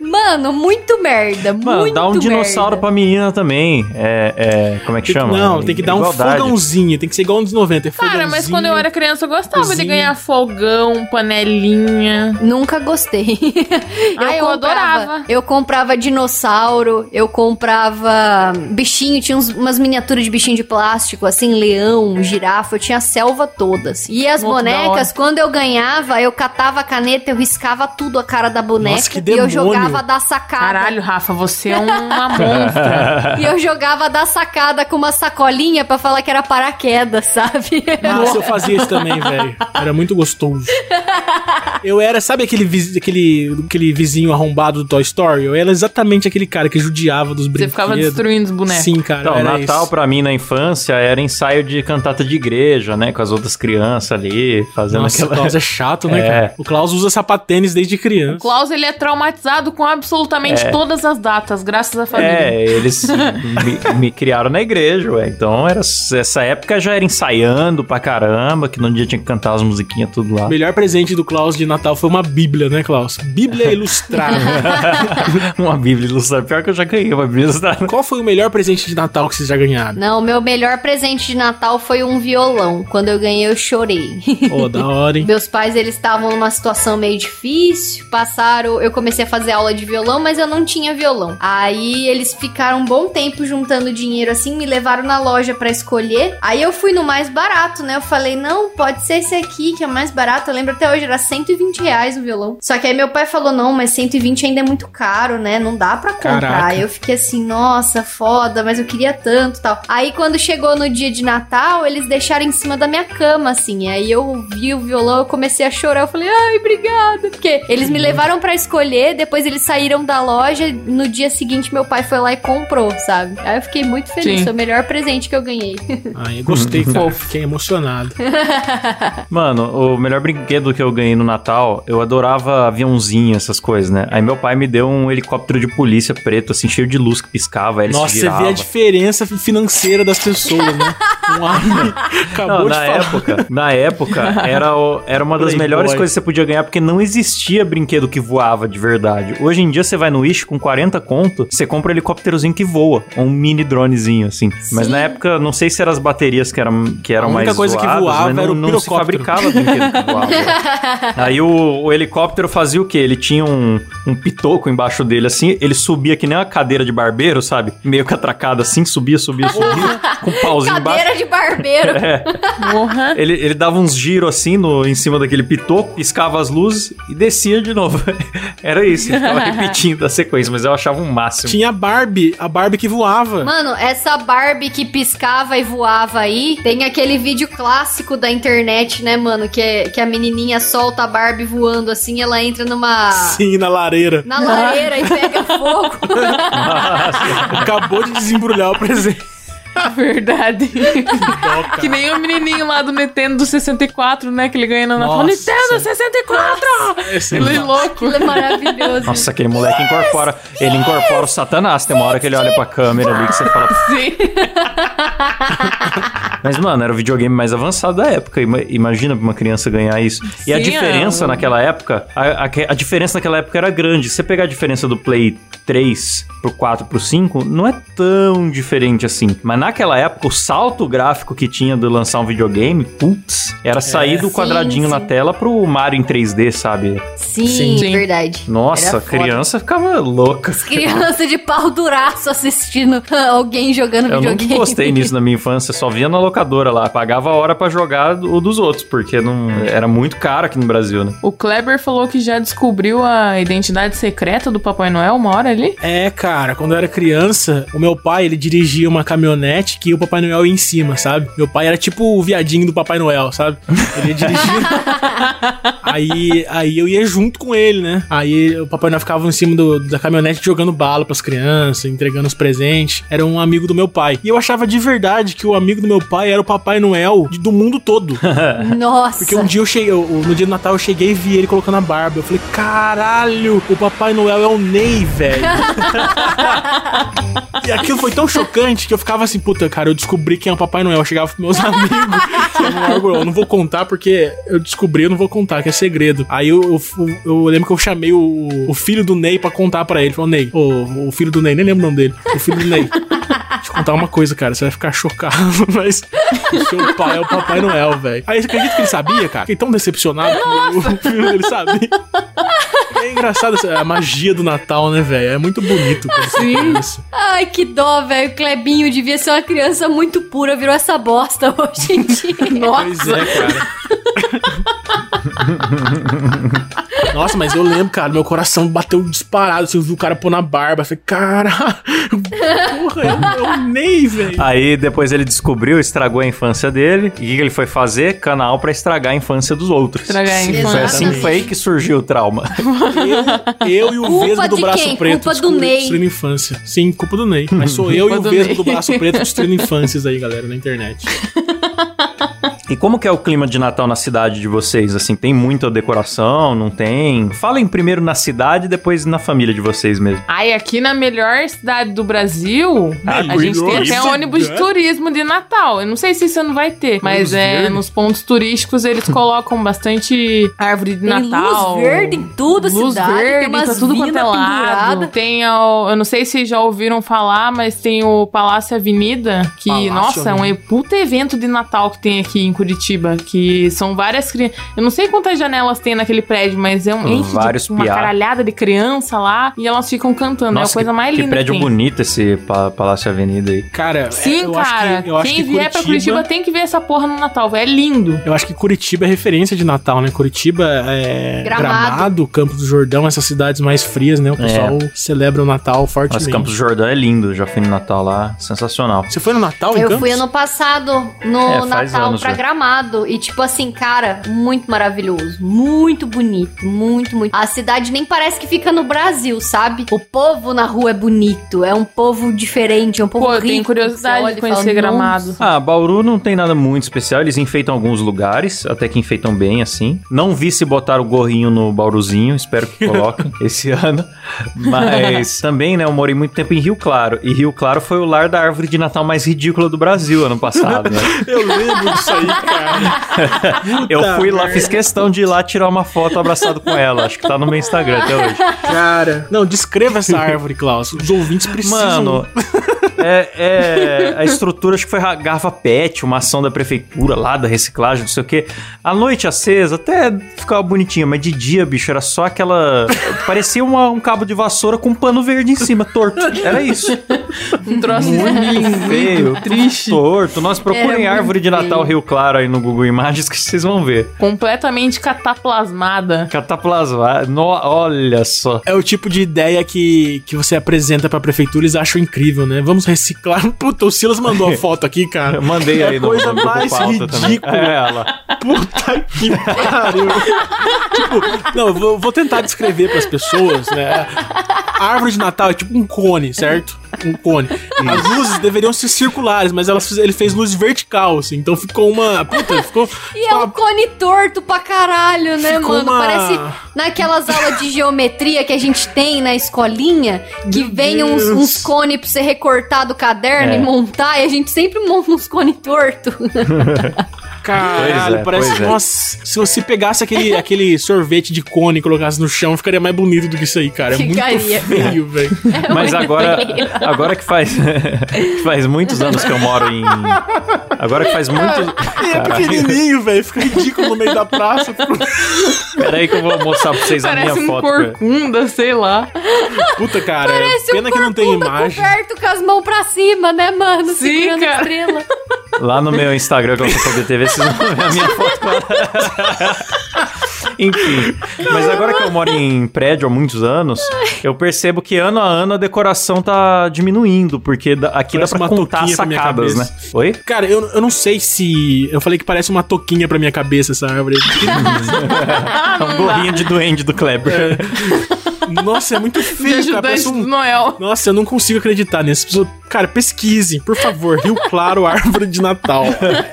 Mano, muito merda. Mano, muito dá um dinossauro merda. pra menina também. É, é, como é que Tem chama? não, tem que dar um Igualdade. fogãozinho. Tem que ser igual nos 90. É Cara, mas quando eu era criança eu gostava de cozinha. ganhar fogão, panelinha. Nunca gostei. Ah, eu adorava. Eu comprava dinossauro, eu comprava bichinho, tinha uns- umas miniaturas de bichinho de plástico, assim, leão, girafa, eu tinha a selva todas. E as Muito bonecas, quando eu ganhava, eu catava a caneta, eu riscava tudo a cara da boneca Nossa, que e eu jogava da sacada. Caralho, Rafa, você é uma monstra. E eu jogava da sacada com uma sacolinha pra falar que era paraquedas, sabe? Nossa, eu fazia isso também, velho. Era muito gostoso. Eu era, sabe aquele, aquele, aquele vizinho arrombado do Toy Story? Eu era exatamente aquele cara que judiava dos Você brinquedos. ficava destruindo os bonecos. Sim, cara. Então, era Natal isso. pra mim na infância era ensaio de cantata de igreja, né? Com as outras crianças ali, fazendo Nossa, o aquela. Klaus é chato, né, É. cara? O Klaus usa sapatênis desde O criança. Klaus, ele é traumatizado com absolutamente todas as datas, graças à família. É, eles me, me criaram na igreja, ué. Então era, essa época já era ensaiando pra caramba, que no dia tinha que cantar as musiquinhas tudo lá. O melhor presente do Klaus de Natal foi uma bíblia, né, Klaus? Bíblia ilustrada. uma Bíblia ilustrada. Pior que eu já ganhei uma Bíblia ilustrada. Qual foi o melhor presente de Natal que vocês já ganharam? Não, meu melhor presente de Natal foi um violão. Quando eu ganhei, eu chorei. Ô, da hora, hein? Meus pais, eles estavam numa situação meio difícil, passaram, eu comecei a fazer aula de violão, mas eu não tinha violão. Aí eles ficaram um bom tempo juntando dinheiro assim, me levaram na loja pra escolher. Aí eu fui no mais barato, né? Eu falei, não, pode ser esse aqui que é mais barato. Eu lembro até hoje, era 120 reais o violão. Só que aí meu pai falou, não, mas 120 ainda é muito caro, né? Não dá pra comprar. Caraca. Aí eu fiquei assim, nossa, foda, mas eu queria tanto tal. Aí quando chegou no dia de Natal, eles deixaram em cima da minha cama, assim. Aí eu vi o violão, eu comecei a chorar. Eu falei, ai, obrigada. Porque eles me levaram pra escolher, depois eles saíram da loja. No dia seguinte, meu pai foi lá e comprou, sabe? Aí eu fiquei muito feliz. Sim. Foi o melhor presente que eu ganhei. Ai, eu gostei, cara. Fiquei emocionado. Mano, o melhor brinquedo que eu ganhei no Natal, eu adorava aviãozinho, essas coisas, né? Aí meu pai me deu um helicóptero de polícia preto, assim, cheio de luz que piscava, aí ele Nossa, se você vê a diferença financeira das pessoas, né? Um Armin acabou Não, de na falar. época, na época, era, o- era uma das Playboy. melhores coisas que você podia ganhar, porque não existia brinquedo que voava de verdade. Hoje em dia, você vai no Wish com 40 conto, você compra um helicópterozinho que voa, ou um mini dronezinho, assim. Mas Sim. na época, não sei se eram as baterias que eram, que eram A única mais coisa que zoadas, voava mas não, era o não se fabricava brinquedo que voava. Aí o, o helicóptero fazia o quê? Ele tinha um, um pitoco embaixo dele, assim, ele subia que nem uma cadeira de barbeiro, sabe? Meio que atracado assim, subia, subia, subia, com um pauzinho embaixo. Cadeira de barbeiro. É. Porra. Ele, ele dava uns giros assim no, em cima daquele pitoco, piscava as luzes e descia de novo. Era isso, ele ficava repetindo a sequência, mas eu achava um máximo. Tinha a Barbie, a Barbie que voava. Mano, essa Barbie que piscava e voava aí, tem aquele vídeo clássico da internet, né, mano? Que, é, que a menininha solta a Barbie voando assim, ela entra numa. Sim, na lareira. Na lareira e pega fogo. Acabou de desembrulhar o presente. Verdade. Cara. que nem o menininho lá do Nintendo do 64, né? Que ele ganha na Natal. Nintendo 64! Esse é Ele louco. Aquilo é maravilhoso. Nossa, aquele moleque incorpora. Ele incorpora o Satanás. Tem uma hora que ele olha pra câmera ali que você fala. Sim. Mas, mano, era o videogame mais avançado da época. Ima- Imagina pra uma criança ganhar isso. E a Sim, diferença é. naquela época, a, a, a diferença naquela época era grande. Se você pegar a diferença do Play 3 pro 4 pro 5, não é tão diferente assim. Mas naquela época, o salto gráfico que tinha de lançar um videogame, putz, era sair do Sim, quadradinho sim. na tela pro Mario em 3D, sabe? Sim, Sim. verdade. Nossa, Era a foda. criança ficava louca. Criança de pau duraço assistindo alguém jogando Eu nunca videogame. gostei nisso na minha infância, só via na locadora lá. Pagava a hora pra jogar o dos outros, porque não era muito caro aqui no Brasil, né? O Kleber falou que já descobriu a identidade secreta do Papai Noel uma hora ali. É, cara, quando eu era criança, o meu pai, ele dirigia uma caminhonete que o Papai Noel ia em cima, sabe? Meu pai era tipo o viadinho do Papai Noel, sabe? Ele ia dirigindo. aí, aí eu ia junto com ele, né? Aí o Papai Noel ficava em cima do- da caminhonete jogando bala pras crianças, entregando os presentes. Era um amigo do meu pai. E eu achava de verdade que o amigo do meu pai era o Papai Noel do mundo todo. Nossa. Porque um dia eu cheguei, eu- no dia do Natal eu cheguei e vi ele colocando a barba. Eu falei, caralho, o Papai Noel é o Ney, velho. e aquilo foi tão chocante que eu ficava assim, puta, cara, eu descobri quem é o Papai Noel. Eu chegava pros meus amigos. eu, não, eu não vou contar porque eu descobri, eu não vou contar, que é segredo. Aí eu, eu, eu lembro que eu chamei o, o filho do Ney pra contar pra ele. Falou, Ney, o, o filho do Ney, nem lembro o nome dele. O filho do Ney. Deixa eu contar uma coisa, cara. Você vai ficar chocado, mas o seu pai é o Papai Noel, velho. Aí você acredita que ele sabia, cara? Fiquei tão decepcionado que o filho dele sabia. É engraçado a magia do Natal, né, velho? É muito bonito quando você tem isso. Ai, que dó, velho. Clebinho devia ser uma criança muito pura, virou essa bosta hoje em dia. Pois é, cara. Nossa, mas eu lembro, cara, meu coração bateu disparado. Assim, eu vi o cara pôr na barba. Eu falei, cara, porra, é o, é o Ney, velho. Aí depois ele descobriu, estragou a infância dele. E o que ele foi fazer? Canal pra estragar a infância dos outros. Estragar a infância. Foi assim foi aí que surgiu o trauma. Eu, eu e o Culpa Vesgo do Braço quem? Preto Culpa do Ney. destruindo infância. Sim, culpa do Ney. Mas sou eu e Culpa o do Vesgo Ney. do Braço Preto destruindo infâncias aí, galera, na internet. E como que é o clima de Natal na cidade de vocês? Assim, tem muita decoração? Não tem? Falem primeiro na cidade e depois na família de vocês mesmo. Ai, aqui na melhor cidade do Brasil, a Melhor gente tem até cidade? ônibus de turismo de Natal. Eu não sei se isso não vai ter, mas Luz é verde? nos pontos turísticos eles colocam bastante árvore de Tem Natal. luz verde em tudo, luz cidade. verde, tem umas tá tudo quanto é lado. Tem o, eu não sei se já ouviram falar, mas tem o Palácio Avenida, que, Palácio nossa, é um Avenida. puta evento de Natal que tem aqui em Curitiba, que são várias crianças. Eu não sei quantas janelas tem naquele prédio, mas é um enche Vários de uma piá. caralhada de criança lá e elas ficam cantando. é a coisa que, mais que linda prédio que tem. bonito esse pa- Palácio Avenida aí. Cara, Sim, é, eu cara. acho que, eu acho Quem que vier pra Curitiba tem que ver essa porra no Natal, velho. É lindo. Eu acho que Curitiba é referência de Natal, né? Curitiba é Gramado. Gramado, Campos do Jordão, essas cidades mais frias, né? O pessoal celebra o Natal fortemente. Nossa, Campos do Jordão é lindo. Já fui no Natal lá. Sensacional. Você foi no Natal em Eu Campos? fui ano passado no É, Natal anos pra já. Gramado. E, tipo assim, cara, muito maravilhoso. Muito bonito. Muito, muito. A cidade nem parece que fica no Brasil, sabe? O povo na rua é bonito. É um povo diferente. É um povo Pô, rico. tenho Você curiosidade de e fala, conhecer "Nossa". Gramado. Ah, Bauru não tem nada muito especial. Eles enfeitam alguns lugares, até que enfeitam bem, assim. Não vi se botaram o gorrinho no Bauruzinho, espero que coloquem esse ano. Mas também, né, eu morei muito tempo em Rio Claro. E Rio Claro foi o lar da árvore de Natal mais ridícula do Brasil ano passado, né? Eu lembro disso aí, cara. Eu fui lá, fiz questão de ir lá tirar uma foto abraçado com ela. Acho que tá no meu Instagram até hoje. Cara. Não, descreva essa árvore, Klaus. Os ouvintes precisam. Mano, é, é- a estrutura, acho que foi a garrafa PET, uma ação da prefeitura lá, da reciclagem, não sei o quê. À noite acesa, até ficava bonitinha, mas de dia, bicho, era só aquela. Parecia uma- um cabo de vassoura com um pano verde em cima, torto. Era isso. Um troço Muito feio, triste. torto. Nós procurem muito árvore de Natal feio. Rio Claro aí no Google Imagens que vocês vão ver. completamente cataplasmada. Cataplasmar. No, olha só. É o tipo de ideia que, que você apresenta pra prefeitura, eles acham incrível, né? Vamos reciclar. Puta, o Silas mandou a foto aqui, cara. Eu mandei aí É a no, coisa no mais ridícula. É ela. Puta que pariu. tipo, não, vou, vou tentar descrever pras pessoas, né? A árvore de Natal é tipo um cone, certo? Um cone. As luzes deveriam ser circulares, mas elas, ele fez luz vertical, assim. Então ficou uma. Puta, ficou. E é um cone torto pra caralho, né, Ficou mano? uma- Parece naquelas aulas de geometria que a gente tem na escolinha, que Meu vem uns, uns cones pra você recortar do caderno É. e montar, e a gente sempre monta uns cones tortos. Caralho, é, parece. é. Nossa, se você pegasse aquele, aquele sorvete de cone e colocasse no chão, ficaria mais bonito do que isso aí, cara. É Ficaria. muito feio, velho. Mas muito agora, feio. agora que faz que faz muitos anos que eu moro em agora que faz muito é pequenininho, velho. Fica ridículo no meio da praça. peraí que eu vou mostrar pra vocês a Parece minha um foto. cara. corcunda, sei lá. Puta, cara. Parece pena um que não tem imagem. coberto com as mãos pra cima, né, mano? Sim, Segurando cara. estrela. Lá no meu Instagram que eu sou BTV, vocês vão ver a minha foto. Enfim, mas agora que eu moro em prédio há muitos anos, eu percebo que ano a ano a decoração tá diminuindo, porque da- aqui Parece dá pra uma contar toquinha pra minha sacadas, né? cabeça. Oi? Cara, eu, eu não sei se. Eu falei que parece uma toquinha pra minha cabeça essa árvore. É um gorrinho de duende do Kleber. Nossa, é muito feio, cara. Parece um. Noel. Nossa, eu não consigo acreditar nisso. Pessoas- Cara, pesquisem, por favor. Rio Claro, árvore de Natal.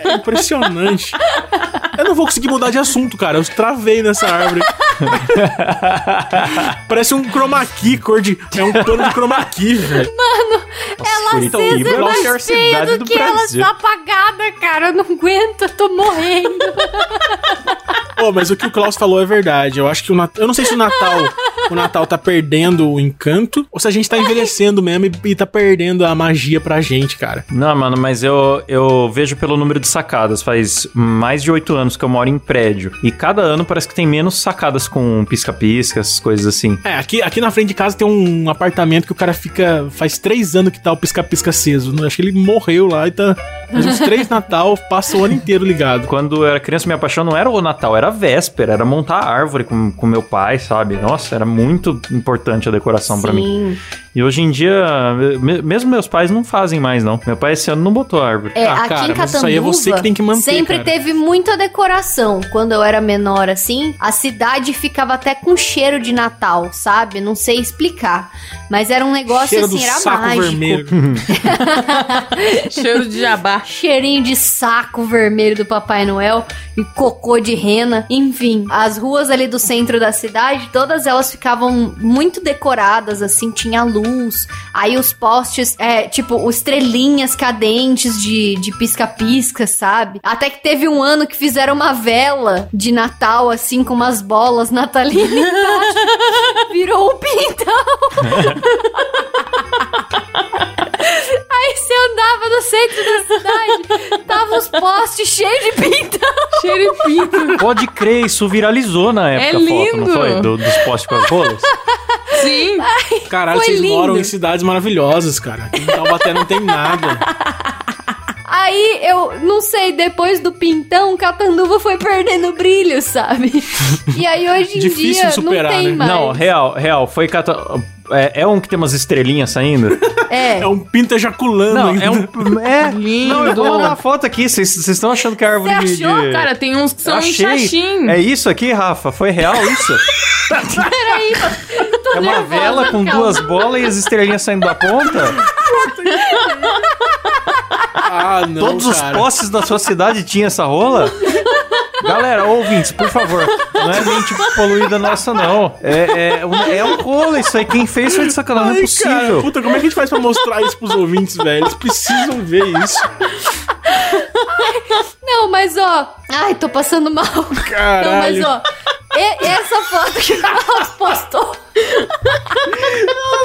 É impressionante. Eu não vou conseguir mudar de assunto, cara. Eu travei nessa árvore. Parece um chroma key, cor de. É um pano de chroma key, velho. Ela Curitiba acesa é é a mais maior feia cidade do que ela Brasil. está apagada, cara. Eu não aguento, eu tô morrendo. Pô, mas o que o Klaus falou é verdade. Eu acho que o Natal. Eu não sei se o Natal. O Natal tá perdendo o encanto ou se a gente tá envelhecendo mesmo e, e tá perdendo a magia pra gente, cara. Não, mano, mas eu, eu vejo pelo número de sacadas. Faz mais de oito anos que eu moro em prédio. E cada ano parece que tem menos sacadas com pisca-pisca, essas coisas assim. É, aqui, aqui na frente de casa tem um apartamento que o cara fica. Faz três anos que tá o pisca-pisca aceso. Acho que ele morreu lá e tá. Faz uns três Natal, passa o ano inteiro ligado. Quando eu era criança, minha paixão não era o Natal, era a véspera, era montar a árvore com, com meu pai, sabe? Nossa, era muito importante a decoração pra mim. E hoje em dia, me- mesmo meus pais não fazem mais, não. Meu pai esse ano não botou árvore. É, Ah, aqui cara, em mas isso aí é você que tem que manter, sempre cara. teve muita decoração. Quando eu era menor, assim, a cidade ficava até com cheiro de Natal, sabe? Não sei explicar. Mas era um negócio Cheiro assim, do era saco mágico. vermelho. Cheiro de jabá. Cheirinho de saco vermelho do Papai Noel e cocô de rena. Enfim, as ruas ali do centro da cidade, todas elas ficavam muito decoradas, assim, tinha luz. Aí os postes, é, tipo, estrelinhas cadentes de de pisca-pisca, sabe? Até que teve um ano que fizeram uma vela de Natal, assim, com umas bolas natalinas embaixo. Virou um pintão. Aí você andava no centro da cidade, tava os postes cheios de pintão. Cheiro de pinto. Pode crer, isso viralizou na época É a foto, não lindo. foi? Do- dos postes com as rolas. Sim. Caralho, Foi vocês lindo. Moram em cidades maravilhosas, cara. Aqui em Taubaté não tem nada. Aí eu não sei, depois do pintão, Catanduva foi perdendo brilho, sabe? E aí hoje em Difícil dia superar, não tem né? mais. Não, real, real. Foi cata... é, é um que tem umas estrelinhas saindo? É. É um pinto ejaculando Não, ainda. é um. É. Lindo. Não, eu vou mandar uma foto aqui. Vocês estão achando que é árvore Você de. achou, de- Cara, tem uns que são Achei. xaxim. É isso aqui, Rafa? Foi real isso? Peraí, É uma nervosa, vela com calma. duas bolas e as estrelinhas saindo da ponta? Ah, não, Todos os cara. postes da sua cidade tinham essa rola? Galera, ouvintes, por favor, não é mente poluída nossa, não. É, é, um- é um rolo isso aí. Quem fez foi de sacanagem, não é Ai, cara, possível. puta, como é que a gente faz pra mostrar isso pros ouvintes, velho? Eles precisam ver isso. Não, mas ó. Ai, tô passando mal. Não, mas Caralho. ó. e- essa foto que o Klaus postou.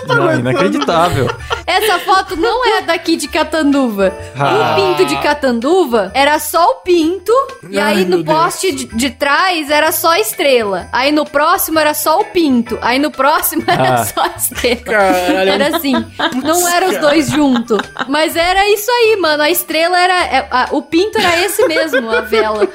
Não, inacreditável. Essa foto não é daqui de Catanduva. Ah. O pinto de Catanduva era só o pinto. E Ai, aí meu no poste de, de trás era só a estrela. Aí no próximo era só o pinto. Aí no próximo era Ah. só a estrela. Caralho. Era assim. Não eram os dois juntos. Mas era isso aí, mano. A estrela era. É, a- o pinto era esse mesmo, a vela.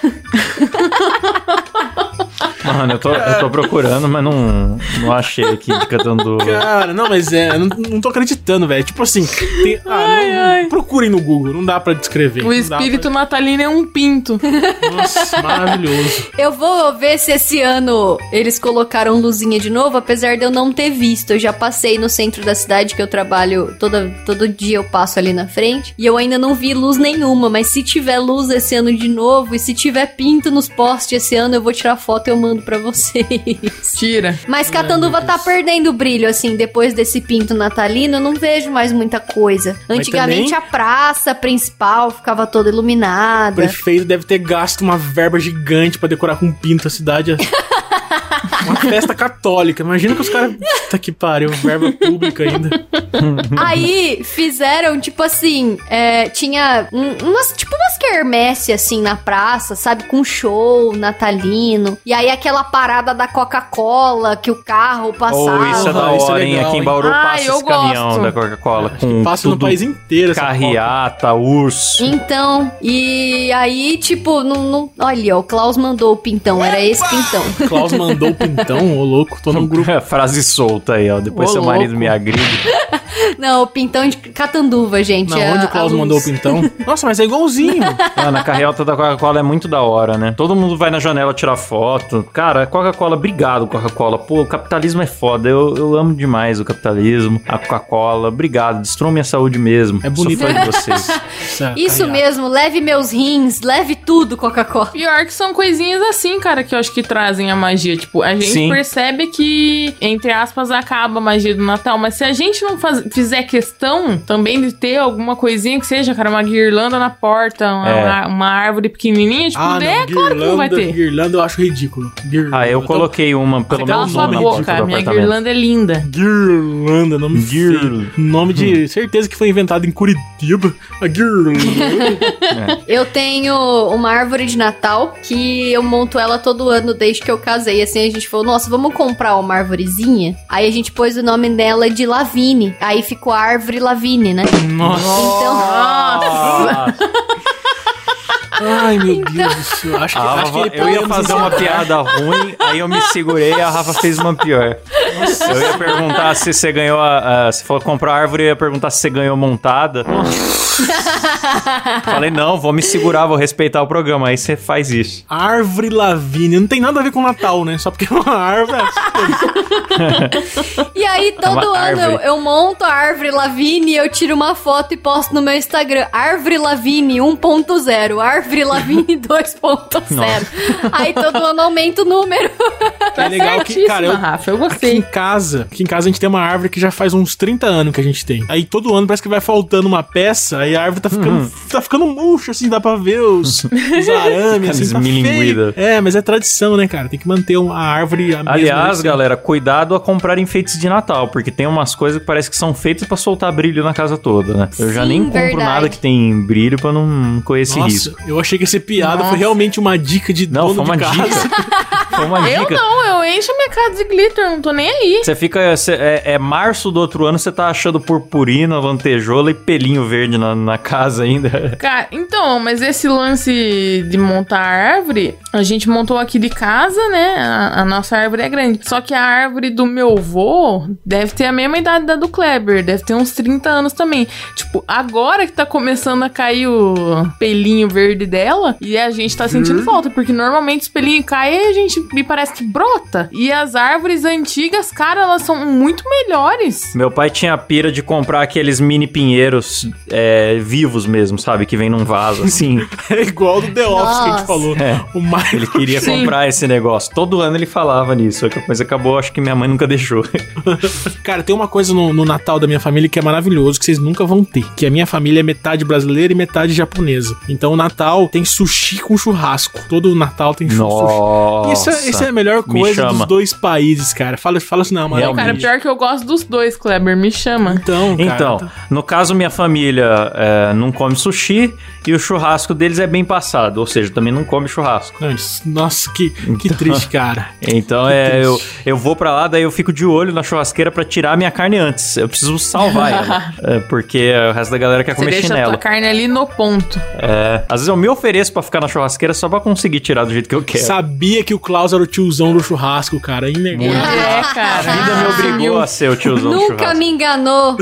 Mano, eu tô, eu tô procurando, mas não, não achei aqui de. Cara, não, mas é, eu não, não tô acreditando, velho. Tipo assim, tem, ah, não- procurem no Google, não dá pra descrever. O espírito natalino é um pinto. pra- Nossa, maravilhoso. Eu vou ver se esse ano eles colocaram luzinha de novo, apesar de eu não ter visto. Eu já passei no centro da cidade que eu trabalho, toda, todo dia eu passo ali na frente. E eu ainda não vi luz nenhuma, mas se tiver luz esse ano de novo, e se tiver pinto nos postes esse ano, eu vou tirar foto e eu mando pra vocês. Tira. Mas Catanduva tá perdendo o brilho, assim, depois desse pinto natalino, eu não vejo mais muita coisa. Antigamente também- a praça principal ficava toda O iluminada. prefeito deve ter gasto uma verba gigante pra decorar com pinto a cidade. Uma festa católica. Imagina que os caras. Puta que pariu, verba pública ainda. Aí fizeram, tipo assim, é, tinha um- umas, tipo umas quermesse assim na praça, sabe? Com show natalino. E aí aquela parada da Coca-Cola que o carro passava. Ou isso é da é hora, hein? legal, Aqui em? Bauru Ah, passa esse caminhão gosto. da Coca-Cola com Passa no tudo, país inteiro carriata, urso. Então, e aí, tipo, não, não. Olha, ó, o Klaus mandou o pintão, era esse pintão. Klaus mandou o pintão, ô louco, tô no grupo. Frase solta aí, ó. Depois Ô, seu marido louco. me agride. Não, o pintão de Catanduva, gente. Não, é onde o Klaus mandou o pintão? Nossa, mas é igualzinho. Mano, a carreata da Coca-Cola é muito da hora, né? Todo mundo vai na janela tirar foto. Cara, Coca-Cola, obrigado, Coca-Cola. Pô, o capitalismo é foda. Eu, eu amo demais o capitalismo. A Coca-Cola, obrigado. Destruam minha saúde mesmo. É bonito. Sou fã de vocês. Isso mesmo, leve meus rins, leve tudo, Coca-Cola. Pior que são coisinhas assim, cara, que eu acho que trazem a magia. Tipo, a gente Sim. percebe que, entre aspas, acaba a magia do Natal. Mas se a gente não faz- fizer questão também de ter alguma coisinha que seja, cara, uma guirlanda na porta, uma, É. uma árvore pequenininha, tipo, Ah, é não, claro que não vai ter. Guirlanda eu acho ridículo. Guirlanda. Ah, eu tô- coloquei uma, pelo Cala menos sua uma na boca, porta do minha guirlanda é linda. Guirlanda, nome Guirl-. Nome de certeza que foi inventado em Curitiba. A Guirlanda. Eu tenho uma árvore de Natal que eu monto ela todo ano desde que eu casei. Assim, a gente falou, nossa, vamos comprar uma árvorezinha? Aí a gente pôs o nome dela de Lavine. Aí ficou a árvore Lavine, né? Nossa. Então, Ah, Ai, meu Deus do céu. Acho que, a acho que Rafa- eu ia fazer uma piada ruim, aí eu me segurei e a Rafa fez uma pior. Eu ia perguntar se você ganhou a. a- se for comprar árvore, eu ia perguntar se você ganhou montada. Falei, não, vou me segurar, vou respeitar o programa. Aí você faz isso. Árvore Lavínia. Não tem nada a ver com Natal, né? Só porque é uma árvore. e aí todo É ano eu, eu monto a árvore Lavine, eu tiro uma foto e posto no meu Instagram. Árvore Lavine 1.0, árvore Lavine 2.0. Aí todo ano aumenta o número. Tá É legal que, cara, eu- Rafa, eu Aqui em gostei. casa, aqui em casa a gente tem uma árvore que já faz uns 30 anos que a gente tem. Aí todo ano parece que vai faltando uma peça, aí a árvore tá ficando ficando, tá ficando murcho, assim, dá pra ver os, os arames, assim, tá feio. É, mas é tradição, né, cara? Tem que manter um- a árvore a Aliás, assim. galera, cuidado a comprar enfeites de Natal, porque tem umas coisas que parece que são feitas pra soltar brilho na casa toda, né? Eu já Sim, nem compro verdade. nada que tem brilho pra não correr esse Nossa, risco. eu achei que esse piada Nossa. foi realmente uma dica de Não, dono foi uma de casa. dica. Foi uma Eu dica. não, eu encho minha casa de glitter, não tô nem aí. Você fica. cê- é, é março do outro ano, você tá achando purpurina, lantejola e pelinho verde na, na casa ainda. Cara, então, mas esse lance de montar árvore, a gente montou aqui de casa, né? A, a nossa árvore é grande. Só que a árvore do meu avô deve ter a mesma idade da do Kleber, deve ter uns 30 anos também. Tipo, agora que tá começando a cair o pelinho verde dela, e a gente tá sentindo falta, porque normalmente os pelinhos caem e a gente me parece que brota. E as árvores antigas, cara, elas são muito melhores. Meu pai tinha a pira de comprar aqueles mini pinheiros é, vivos mesmo, sabe? Que vem num vaso, assim. É igual do The Office que a Nossa. gente falou. É. O mais Ele queria Sim. comprar esse negócio. Todo ano ele falava nisso, mas acabou, acho que minha mãe nunca deixou. Cara, tem uma coisa no, no Natal da minha família que é maravilhoso, que vocês nunca vão ter. Que a minha família é metade brasileira e metade japonesa. Então o Natal tem sushi com churrasco. Todo Natal tem chu- sushi. Nossa. Isso é, isso é a melhor Me coisa chama. dos dois países, cara. Fala, fala assim, não, mano. Não, cara, pior que eu gosto dos dois, Kleber, me chama. Então, cara, Então, tá- no caso, minha família é, não come sushi e o churrasco deles é bem passado, ou seja, também não come churrasco. Nossa, que, que triste, cara. Então Que é, eu, triste. eu vou pra lá, daí eu fico de olho na churrasqueira pra tirar a minha carne antes. Eu preciso salvar ela. É, porque o resto da galera quer Você comer deixa a chinelo. tua carne ali no ponto. É, às vezes eu me ofereço pra ficar na churrasqueira só pra conseguir tirar do jeito que eu quero. Sabia que o Klaus era o tiozão do churrasco, cara. Inegável. É, cara. A vida me obrigou a ser o tiozão do Nunca churrasco. me enganou.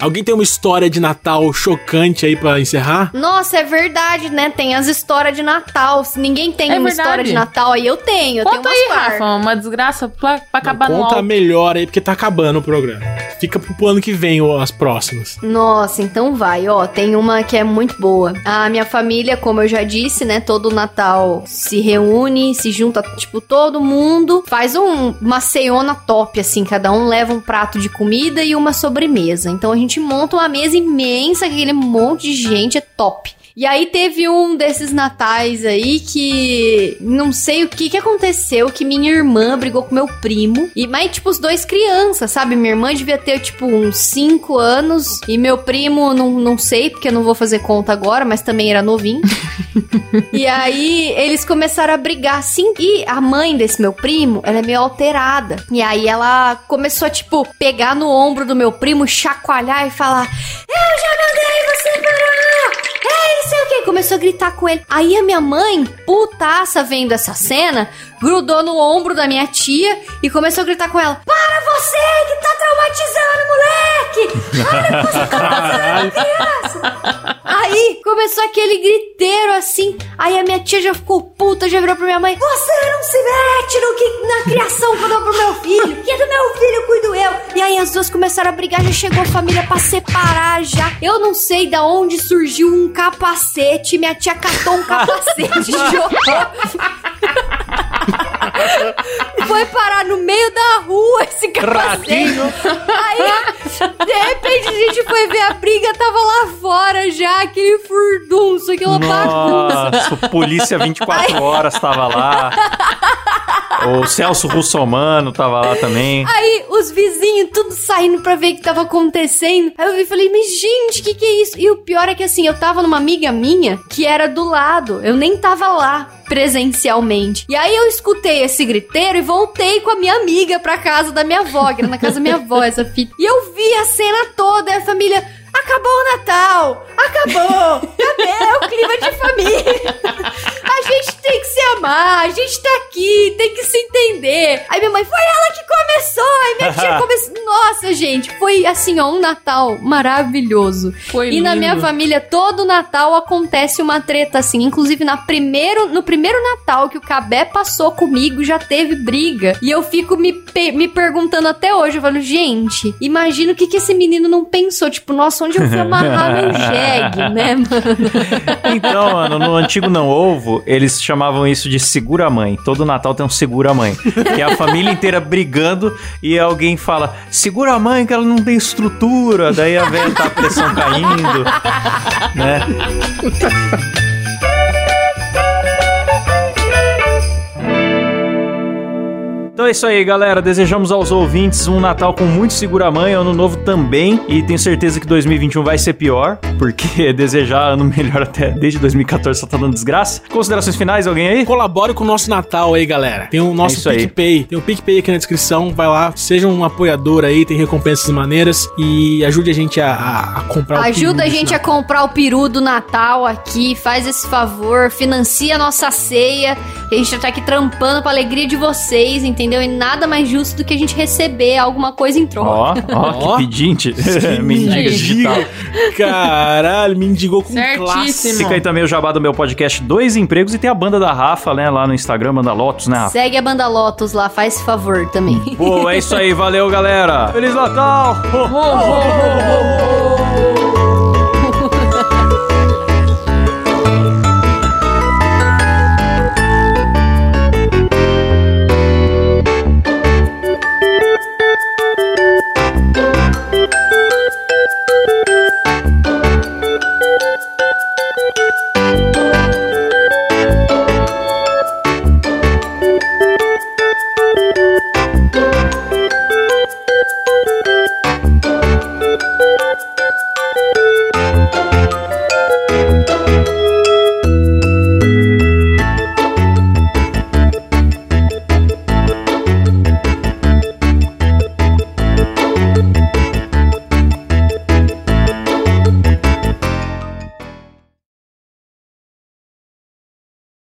Alguém tem uma história de Natal chocante aí pra encerrar? Nossa, é verdade, né? Tem as histórias de Natal. Se ninguém tem É uma verdade. história de Natal, aí eu tenho. Eu Conta tenho aí, umas par. Rafa, uma desgraça pra, pra acabar no Conta melhor aí, porque tá acabando o programa. Fica pro ano que vem ó, as próximas. Nossa, então vai, ó. Tem uma que é muito boa. A minha família, como eu já disse, né? Todo Natal se reúne, se junta, tipo, todo mundo faz um- uma ceiona top, assim. Cada um leva um prato de comida e uma sobremesa. Então a gente monta uma mesa imensa, aquele monte de gente, é top. E aí teve um desses natais aí que não sei o que que aconteceu, que minha irmã brigou com meu primo. E mas tipo os dois crianças, sabe? Minha irmã devia ter tipo uns 5 anos e meu primo não, não sei, porque eu não vou fazer conta agora, mas também era novinho. e aí eles começaram a brigar assim. E a mãe desse meu primo, ela é meio alterada. E aí ela começou a tipo pegar no ombro do meu primo, chacoalhar e falar: "Eu já mandei você parar!" É, não sei o que. Começou a gritar com ele. Aí a minha mãe, putaça vendo essa cena, grudou no ombro da minha tia e começou a gritar com ela: Para você que tá traumatizando, moleque! Caralho. Aí começou aquele griteiro assim. Aí a minha tia já ficou puta, já virou pra minha mãe: Você não se mete no que, na criação que eu dou pro meu filho. Que é do meu filho, cuido eu. E aí as duas começaram a brigar, já chegou a família pra separar já. Eu não sei da onde surgiu um capacete. Minha tia catou um capacete e jogou. Foi parar no meio da rua esse capacete. Aí, de repente, a gente foi ver a briga, tava lá fora já, aquele furdunço, aquela bagunça. Nossa, Polícia 24 Horas tava lá. O Celso Russomano tava lá também. Aí, os vizinhos tudo saindo pra ver o que tava acontecendo. Aí eu vi e falei, mas gente, o que que é isso? E o pior é que assim, eu tava numa amiga minha que era do lado. Eu nem tava lá presencialmente. E aí eu escutei esse griteiro e voltei com a minha amiga pra casa da minha avó, que era na casa da minha avó essa fita. E eu vi a cena toda, e a família... Acabou o Natal! Acabou! Cadê o clima de família? A gente tem que se amar, a gente tá aqui, tem que se entender. Aí minha mãe, foi ela que começou, aí minha tia começou. Nossa, gente, foi assim, ó, um Natal maravilhoso. Foi e na lindo. minha família, todo Natal acontece uma treta assim. Inclusive, na primeiro, no primeiro Natal que o Cabé passou comigo, já teve briga. E eu fico me, me perguntando até hoje, eu falo, gente, imagina o que, que esse menino não pensou. Tipo, nossa, onde eu fui amarrar meu jegue, né, mano? Então, mano, no antigo não ovo, eles chamavam isso de segura-mãe. Todo Natal tem um segura-mãe. Que é a família inteira brigando e alguém fala: segura a mãe que ela não tem estrutura. Daí a velha tá a pressão caindo. Né? Então é isso aí, galera. Desejamos aos ouvintes um Natal com muito segura-mãe, ano novo também. E tenho certeza que 2021 vai ser pior, porque desejar ano melhor até desde 2014 só tá dando desgraça. Considerações finais, alguém aí? Colabore com o nosso Natal aí, galera. Tem o É nosso aí. PicPay. Tem o PicPay aqui na descrição. Vai lá, seja um apoiador aí, tem recompensas maneiras. E ajude a gente a, a- a comprar o Ajuda a peru gente do a comprar o peru do Natal aqui, faz esse favor, financia a nossa ceia. A gente já tá aqui trampando pra alegria de vocês, entendeu? E nada mais justo do que a gente receber alguma coisa em troca. Ó, ó, Ó. que pedinte. Que Mendiga digital. Caralho, me indigou com Certíssimo. classe. Fica aí também o jabá do meu podcast Dois Empregos e tem a banda da Rafa, né, lá no Instagram, Banda Lotus, né, Rafa? Segue a banda Lotus lá, faz favor também. Pô, é isso aí, valeu, galera. Feliz Natal! Ho, ho, ho,